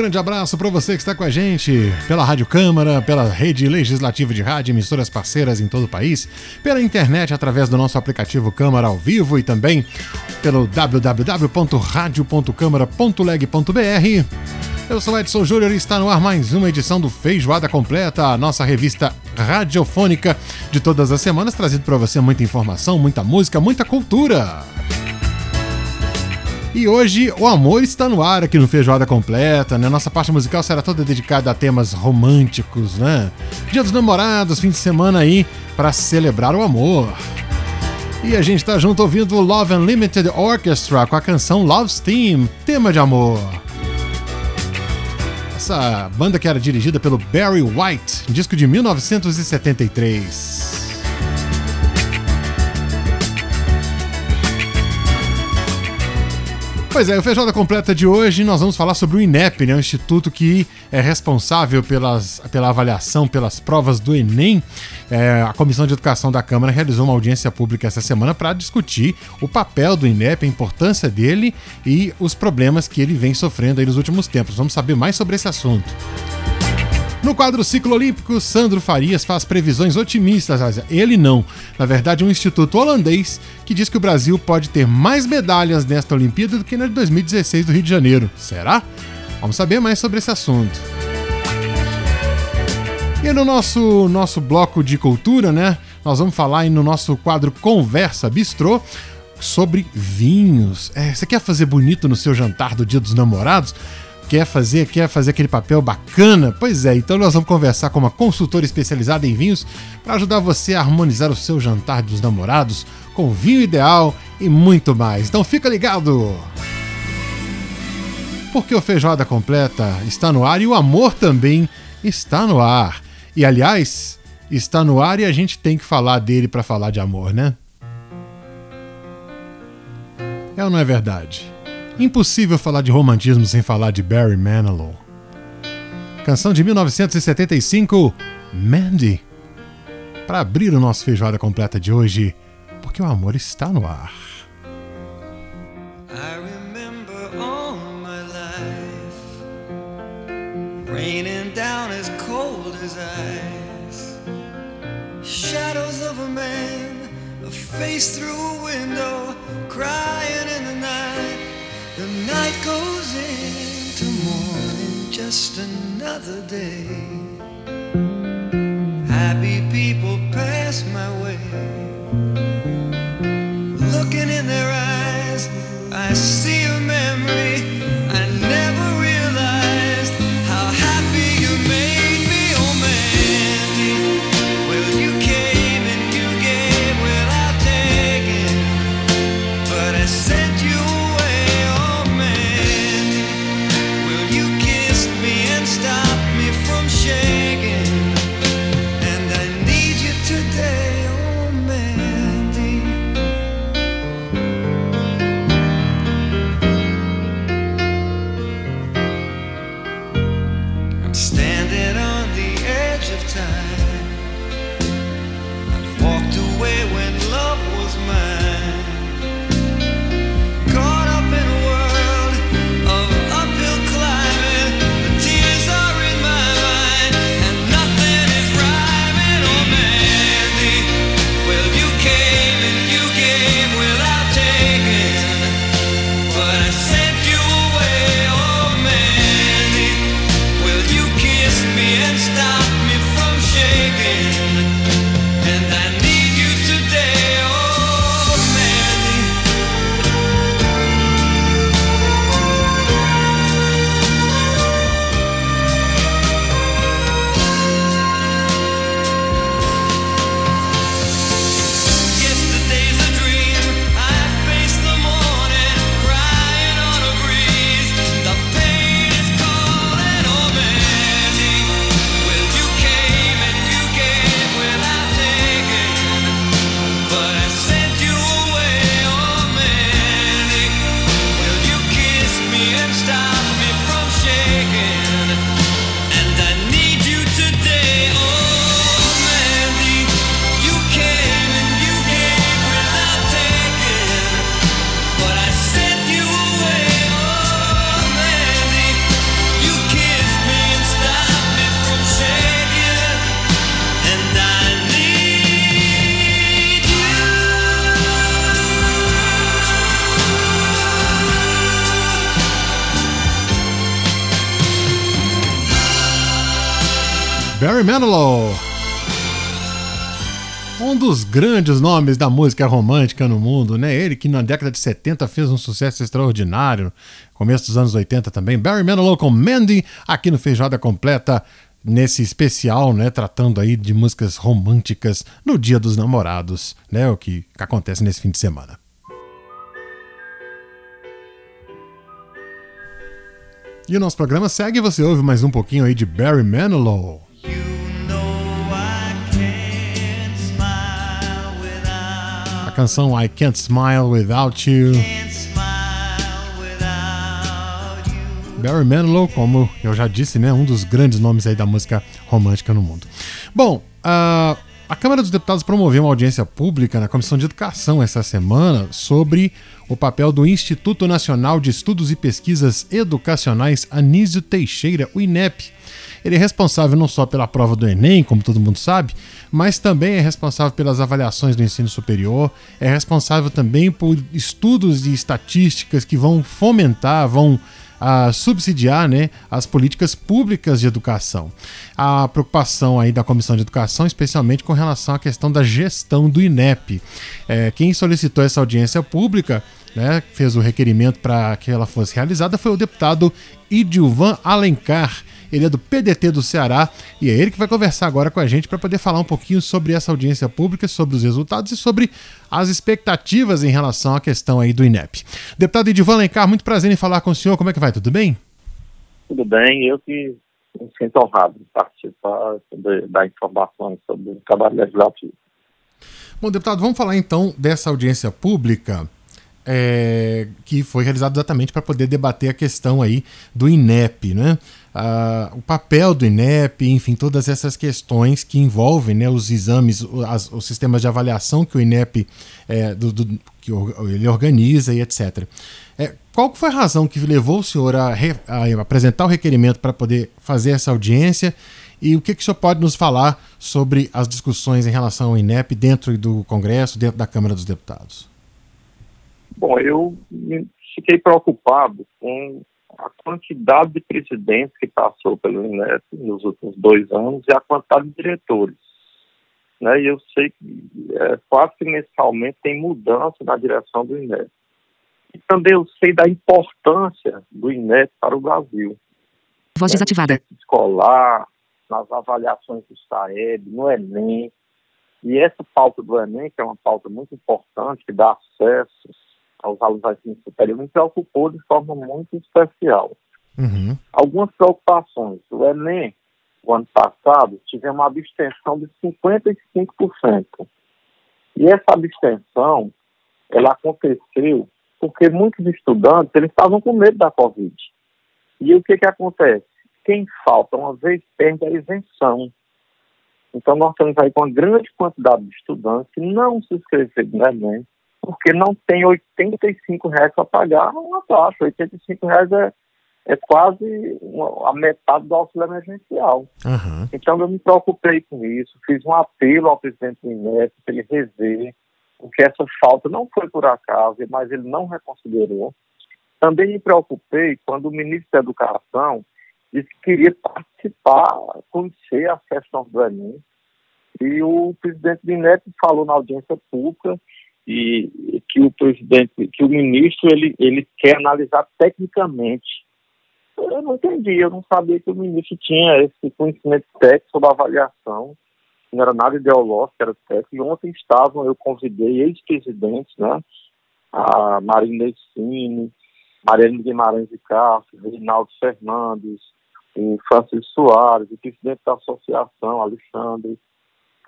Grande abraço para você que está com a gente pela Rádio Câmara, pela rede legislativa de rádio, emissoras parceiras em todo o país, pela internet através do nosso aplicativo Câmara ao vivo e também pelo www.radio.câmara.leg.br. Eu sou Edson Júnior e está no ar mais uma edição do Feijoada Completa, a nossa revista radiofônica de todas as semanas, trazendo para você muita informação, muita música, muita cultura. E hoje o amor está no ar aqui no Feijoada Completa, né? Nossa parte musical será toda dedicada a temas românticos, né? Dia dos namorados, fim de semana aí para celebrar o amor. E a gente tá junto ouvindo o Love Unlimited Orchestra com a canção Love Steam, tema de amor. Essa banda que era dirigida pelo Barry White, disco de 1973. Pois é, o Feijoada Completa de hoje nós vamos falar sobre o INEP, né, o instituto que é responsável pelas, pela avaliação, pelas provas do Enem. É, a Comissão de Educação da Câmara realizou uma audiência pública essa semana para discutir o papel do INEP, a importância dele e os problemas que ele vem sofrendo nos últimos tempos. Vamos saber mais sobre esse assunto. No quadro Ciclo Olímpico, Sandro Farias faz previsões otimistas. Ele não. Na verdade, um instituto holandês que diz que o Brasil pode ter mais medalhas nesta Olimpíada do que na de 2016 do Rio de Janeiro. Será? Vamos saber mais sobre esse assunto. E no nosso, nosso bloco de cultura, né? Nós vamos falar aí no nosso quadro Conversa Bistrô sobre vinhos. É, você quer fazer bonito no seu jantar do Dia dos Namorados? Quer fazer, quer fazer aquele papel bacana? Pois é, então nós vamos conversar com uma consultora especializada em vinhos para ajudar você a harmonizar o seu jantar dos namorados com vinho ideal e muito mais. Então fica ligado! Porque o Feijoada Completa está no ar e o amor também está no ar. E aliás, está no ar e a gente tem que falar dele para falar de amor, né? É ou não é verdade? Impossível falar de romantismo sem falar de Barry Manilow. Canção de 1975, Mandy. Para abrir o nosso feijoada completa de hoje, porque o amor está no ar. Raining down as cold as ice. Shadows of a man, a face through a window, crying in the night. The night goes into morning, just another day. Happy people pass my way. Looking in their eyes, I see standing on the edge of time. Barry Manilow. Um dos grandes nomes da música romântica no mundo, né? Ele que na década de 70 fez um sucesso extraordinário, começo dos anos 80 também. Barry Manilow com Mandy, aqui no Feijoada Completa, nesse especial, né? Tratando aí de músicas românticas no Dia dos Namorados, né? O que acontece nesse fim de semana. E o nosso programa segue você ouve mais um pouquinho aí de Barry Manilow. A canção I Can't Smile Without You. Barry Manilow, como eu já disse, né, um dos grandes nomes aí da música romântica no mundo. Bom, uh, a Câmara dos Deputados promoveu uma audiência pública na Comissão de Educação essa semana sobre o papel do Instituto Nacional de Estudos e Pesquisas Educacionais Anísio Teixeira, o INEP. Ele é responsável não só pela prova do Enem, como todo mundo sabe, mas também é responsável pelas avaliações do ensino superior, é responsável também por estudos e estatísticas que vão fomentar, vão a subsidiar né, as políticas públicas de educação. A preocupação aí da Comissão de Educação, especialmente com relação à questão da gestão do INEP. É, quem solicitou essa audiência pública né, fez o requerimento para que ela fosse realizada foi o deputado Idilvan Alencar. Ele é do PDT do Ceará e é ele que vai conversar agora com a gente para poder falar um pouquinho sobre essa audiência pública, sobre os resultados e sobre as expectativas em relação à questão aí do INEP. Deputado Idilvan Alencar, muito prazer em falar com o senhor. Como é que vai? Tudo bem? Tudo bem. Eu que me sinto honrado de participar da informação sobre o trabalho legislativo. Bom, deputado, vamos falar então dessa audiência pública é, que foi realizado exatamente para poder debater a questão aí do INEP, né? O papel do INEP, enfim, todas essas questões que envolvem né, os exames, as, os sistemas de avaliação que o INEP é, do, do, que ele organiza e etc. É, qual foi a razão que levou o senhor a, re, a apresentar o requerimento para poder fazer essa audiência e o que, que o senhor pode nos falar sobre as discussões em relação ao INEP dentro do Congresso, dentro da Câmara dos Deputados? Bom, eu fiquei preocupado com a quantidade de presidentes que passou pelo INEP nos últimos dois anos e a quantidade de diretores. Né? E eu sei que é, quase que mensalmente tem mudança na direção do INEP. E também eu sei da importância do INEP para o Brasil. Voz desativada. Escolar, nas avaliações do SAEB, no Enem. E essa pauta do Enem, que é uma pauta muito importante, que dá acesso aos alunos da ensino superior me preocupou de forma muito especial. Uhum. Algumas preocupações. O Enem, o ano passado, tivemos uma abstenção de 55%. E essa abstenção, ela aconteceu porque muitos estudantes, eles estavam com medo da Covid. E o que que acontece? Quem falta uma vez perde a isenção. Então nós estamos aí com uma grande quantidade de estudantes que não se inscreveram no Enem, porque não tem 85 reais para pagar uma taxa. 85 reais é, é quase a metade do auxílio emergencial. Uhum. Então eu me preocupei com isso, fiz um apelo ao presidente do INEP para ele rever, porque essa falta não foi por acaso, mas ele não reconsiderou. Também me preocupei quando o ministro da Educação disse que queria participar, conhecer a questão do Enem, e o presidente do INEP falou na audiência pública e que o presidente, que o ministro, ele, ele quer analisar tecnicamente. Eu não entendi, eu não sabia que o ministro tinha esse conhecimento técnico sobre avaliação, não era nada ideológico, era técnico. E ontem estavam, eu convidei ex-presidentes, né, a Marina Essine, Mariana Guimarães de Castro, Reinaldo Fernandes, o Francisco Soares, o presidente da associação, Alexandre,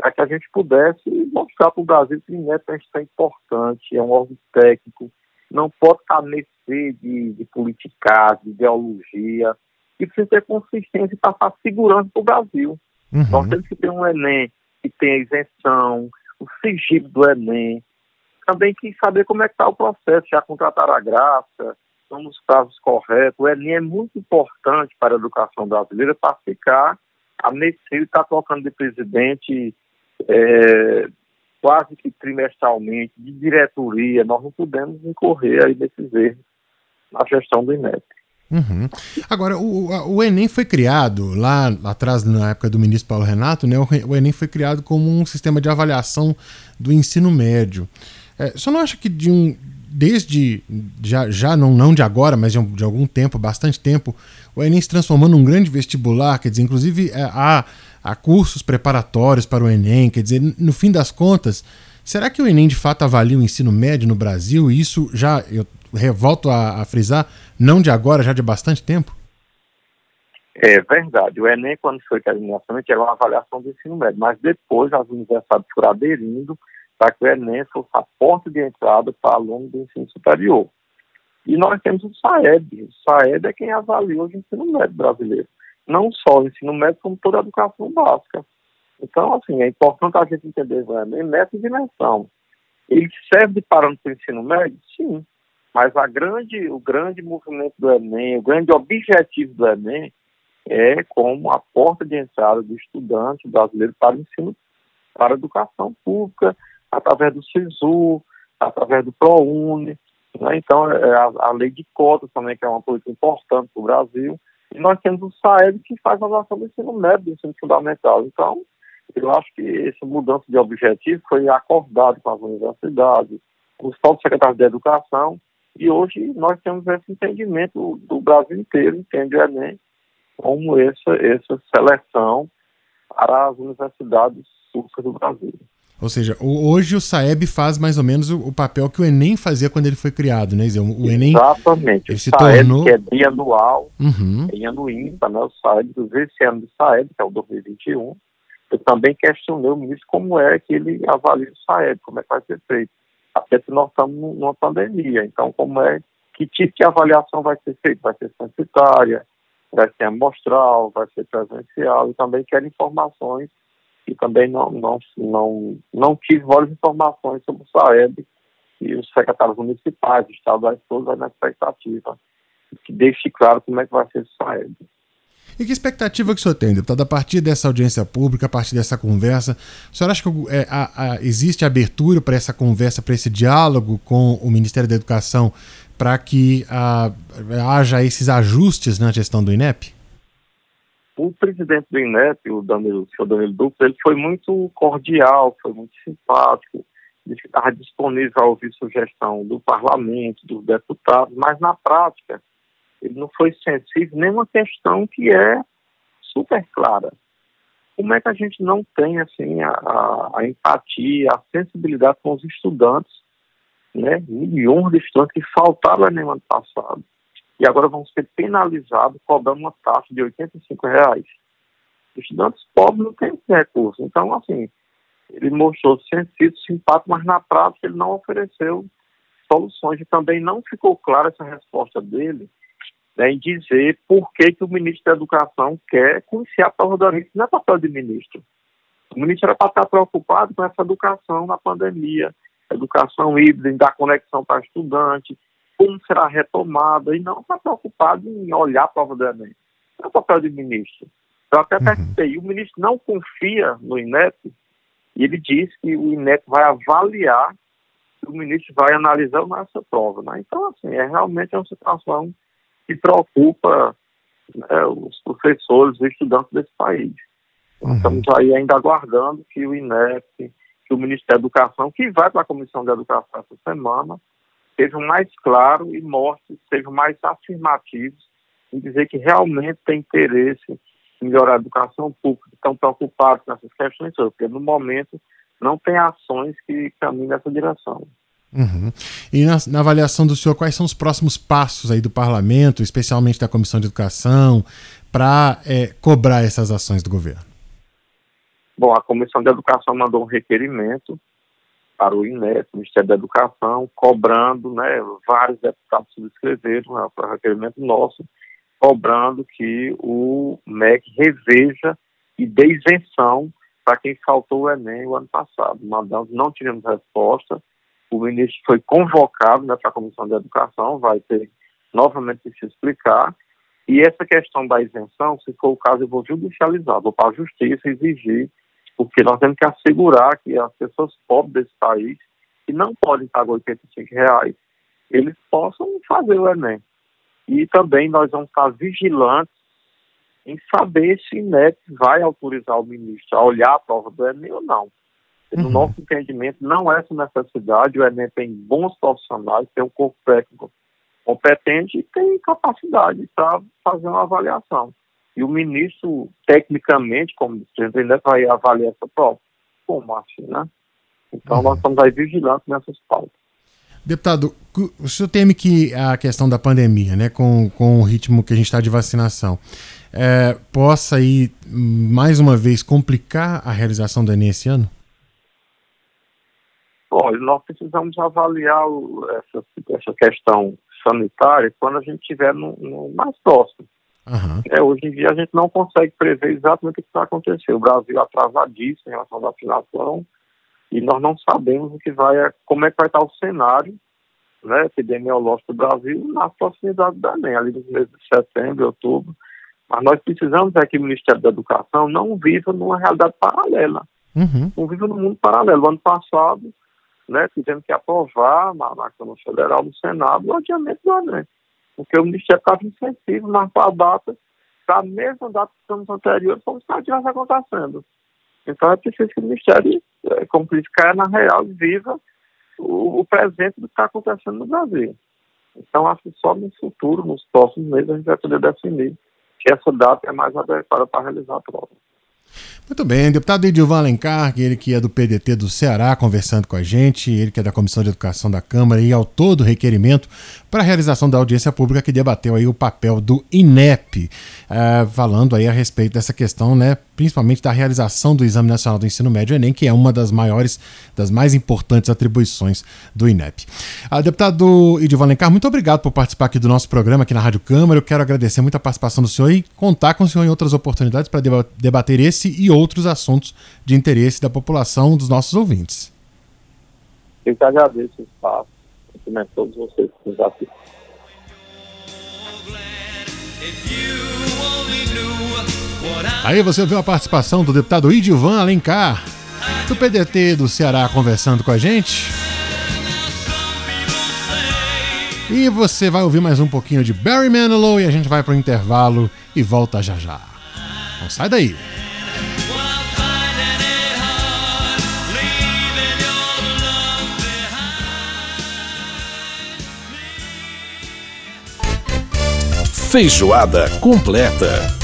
para que a gente pudesse mostrar para o Brasil que o INEP é importante, é um órgão técnico, não pode estar mercê de, de politicagem, de ideologia, e precisa ter consistência e passar segurança para o Brasil. Uhum. Nós temos que ter um Enem que tenha isenção, o sigilo do Enem, também que saber como é que está o processo, já contrataram a graça, estão nos prazos corretos. O Enem é muito importante para a educação brasileira para ficar a mercê de estar colocando de presidente é, quase que trimestralmente, de diretoria, nós não podemos incorrer aí nesses erros na gestão do INEP. Uhum. Agora, o, o, Enem foi criado lá, atrás, na época do ministro Paulo Renato, né? O, Enem foi criado como um sistema de avaliação do ensino médio. É, você não acha que de um, desde, já, já não, não de agora, mas de, de algum tempo, bastante tempo, o Enem se transformou num grande vestibular, quer dizer, inclusive é, há, há cursos preparatórios para o Enem, quer dizer, no fim das contas, será que o Enem de fato avalia o ensino médio no Brasil? E isso já, eu volto a, a frisar, não de agora, já de bastante tempo? É verdade. O Enem, quando foi criado inicialmente, era uma avaliação do ensino médio, mas depois as universidades foram aderindo para que o Enem fosse a porta de entrada para alunos do ensino superior. E nós temos o SAEB. O SAEB é quem avalia o ensino médio brasileiro. Não só o ensino médio, como toda a educação básica. Então, assim, é importante a gente entender o Enem nessa dimensão. Ele serve de parâmetro para o ensino médio? Sim. Mas a grande, o grande movimento do Enem, o grande objetivo do Enem é como a porta de entrada do estudante brasileiro para o ensino, para a educação pública, através do SISU, através do ProUni. Né? Então, é a, a, lei de cotas também, que é uma política importante para o Brasil. E nós temos o SAEB, que faz a avaliação do ensino médio, do ensino fundamental. Então, eu acho que essa mudança de objetivo foi acordado com as universidades, com os próprios secretários de educação, e hoje nós temos esse entendimento do Brasil inteiro, entende o Enem, como essa, essa seleção para as universidades públicas do Brasil. Ou seja, hoje o SAEB faz mais ou menos o, papel que o Enem fazia quando ele foi criado, né? O Enem, Exatamente. Ele o se SAEB, tornou... que é bianual, uhum. tem ano ímpar, né? O SAEB, esse ano do SAEB, que é o 2021, eu também questionei o ministro como é que ele avalia o SAEB, como é que vai ser feito até que nós estamos numa pandemia. Então, como é, que tipo de avaliação vai ser feita? Vai ser censitária, vai ser amostral, vai ser presencial, e também quero informações, e também não, não, não, não tive várias informações sobre o SAEB, e os secretários municipais, estaduais, todos na expectativa, que deixe claro como é que vai ser o SAEB. E que expectativa que o senhor tem, deputado, a partir dessa audiência pública, a partir dessa conversa? O senhor acha que é, a, a, existe abertura para essa conversa, para esse diálogo com o Ministério da Educação, para que a, haja esses ajustes na gestão do INEP? O presidente do INEP, o, Danilo, o senhor Danilo Duque, ele foi muito cordial, foi muito simpático, disse que estava disponível a ouvir sugestão do parlamento, dos deputados, mas na prática ele não foi sensível nenhuma questão que é super clara. Como é que a gente não tem assim a, a empatia, a sensibilidade com os estudantes, né? Milhões de estudantes que faltaram no ano passado e agora vão ser penalizados cobrando uma taxa de 85 reais. Estudantes pobres não têm esse recurso. Então, assim, ele mostrou sensível, simpático, mas na prática ele não ofereceu soluções e também não ficou clara essa resposta dele né, em dizer por que, que o ministro da Educação quer conhecer a prova do Enem. Não é papel de ministro. O ministro era para estar preocupado com essa educação na pandemia, educação híbrida, dar conexão para estudante, como será retomada, e não está preocupado em olhar a prova do Enem. É papel de ministro. Eu até uhum. perguntei, o ministro não confia no INEP, e ele diz que o INEP vai avaliar, o ministro vai analisar essa prova. Né? Então, assim, é realmente uma situação que preocupa né, os professores, os estudantes desse país. Uhum. Estamos aí ainda aguardando que o INEP, que o Ministério da Educação, que vai para a Comissão de Educação essa semana, sejam mais claro e mostre, sejam mais afirmativos em dizer que realmente tem interesse em melhorar a educação pública, estão preocupados com essas questões, porque no momento não tem ações que caminhem nessa direção. Uhum. E na, na, avaliação do senhor, quais são os próximos passos aí do parlamento, especialmente da Comissão de Educação, para é, cobrar essas ações do governo? Bom, a Comissão de Educação mandou um requerimento para o INEP, Ministério da Educação, cobrando, né, vários deputados subscreveram né, o requerimento nosso, cobrando que o MEC reveja e dê isenção para quem faltou o Enem o ano passado. Mandamos, não tivemos resposta, o ministro foi convocado né, para a Comissão de Educação, vai ter novamente que se explicar. E essa questão da isenção, se for o caso, eu vou judicializar, vou para a justiça exigir, porque nós temos que assegurar que as pessoas pobres desse país, que não podem pagar 85 reais, eles possam fazer o Enem. E também nós vamos estar vigilantes em saber se o INEP vai autorizar o ministro a olhar a prova do Enem ou não. No uhum. nosso entendimento, não é essa necessidade. O Enem tem bons profissionais, tem um corpo técnico competente e tem capacidade para fazer uma avaliação. E o ministro, tecnicamente, como presidente, ainda vai avaliar essa prova. Como assim, né? Então, uhum. nós estamos aí vigilantes nessas pautas. Deputado, o senhor teme que a questão da pandemia, né, com, com o ritmo que a gente está de vacinação, é, possa aí, mais uma vez, complicar a realização do Enem esse ano? Olha, nós precisamos avaliar essa, essa questão sanitária quando a gente estiver no, no, mais próximo. Uhum. É, hoje em dia a gente não consegue prever exatamente o que vai acontecer. O Brasil é atrasadíssimo em relação à vacinação e nós não sabemos o que vai, como é que vai estar o cenário né, epidemiológico do Brasil na proximidade da ENEM, ali nos meses de setembro, outubro. Mas nós precisamos é que o Ministério da Educação não viva numa realidade paralela. Uhum. Não viva num mundo paralelo. Ano passado, né, tivemos que aprovar na, na Câmara Federal, no Senado, o adiamento do Enem porque o Ministério estava insensível, marcou a data para a mesma data dos anos anteriores, como se nada estivesse acontecendo. Então é preciso que o Ministério, é, como caia na real e viva o, o presente do que está acontecendo no Brasil. Então acho que só no futuro, nos próximos meses, a gente vai poder definir que essa data é mais adequada para realizar a prova. Muito bem, deputado Edilvan Alencar, ele que é do PDT do Ceará, conversando com a gente, ele que é da Comissão de Educação da Câmara e ao todo requerimento para a realização da audiência pública que debateu aí o papel do INEP, uh, falando aí a respeito dessa questão, né, principalmente da realização do Exame Nacional do Ensino Médio Enem, que é uma das maiores, das mais importantes atribuições do INEP. Uh, deputado Edivan Alencar, muito obrigado por participar aqui do nosso programa aqui na Rádio Câmara. Eu quero agradecer muito a participação do senhor e contar com o senhor em outras oportunidades para debater esse e outros assuntos de interesse da população, dos nossos ouvintes. Eu que agradeço o espaço cumprimento todos vocês que nos assistem. Aí você ouviu a participação do deputado Idivan Alencar, do PDT do Ceará, conversando com a gente. E você vai ouvir mais um pouquinho de Barry Manilow e a gente vai para o intervalo e volta já já. Não sai daí. Feijoada completa.